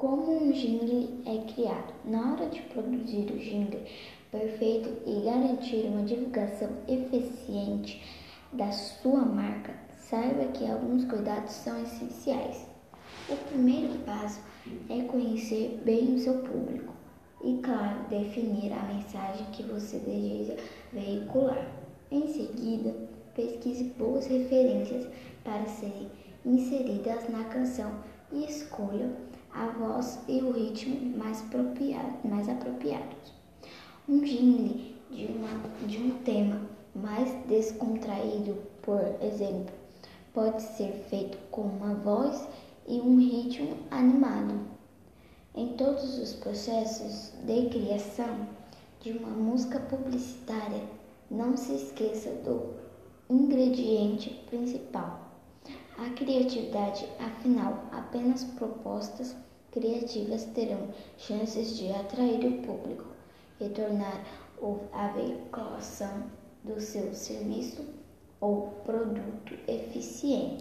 Como um jingle é criado? Na hora de produzir o jingle perfeito e garantir uma divulgação eficiente da sua marca, saiba que alguns cuidados são essenciais. O primeiro passo é conhecer bem o seu público e, claro, definir a mensagem que você deseja veicular. Em seguida, pesquise boas referências para serem inseridas na canção e escolha a voz e o ritmo mais, apropriado, mais apropriados. Um de, uma, de um tema mais descontraído, por exemplo, pode ser feito com uma voz e um ritmo animado. Em todos os processos de criação de uma música publicitária, não se esqueça do ingrediente principal a criatividade, afinal, apenas propostas criativas terão chances de atrair o público e tornar a veiculação do seu serviço ou produto eficiente.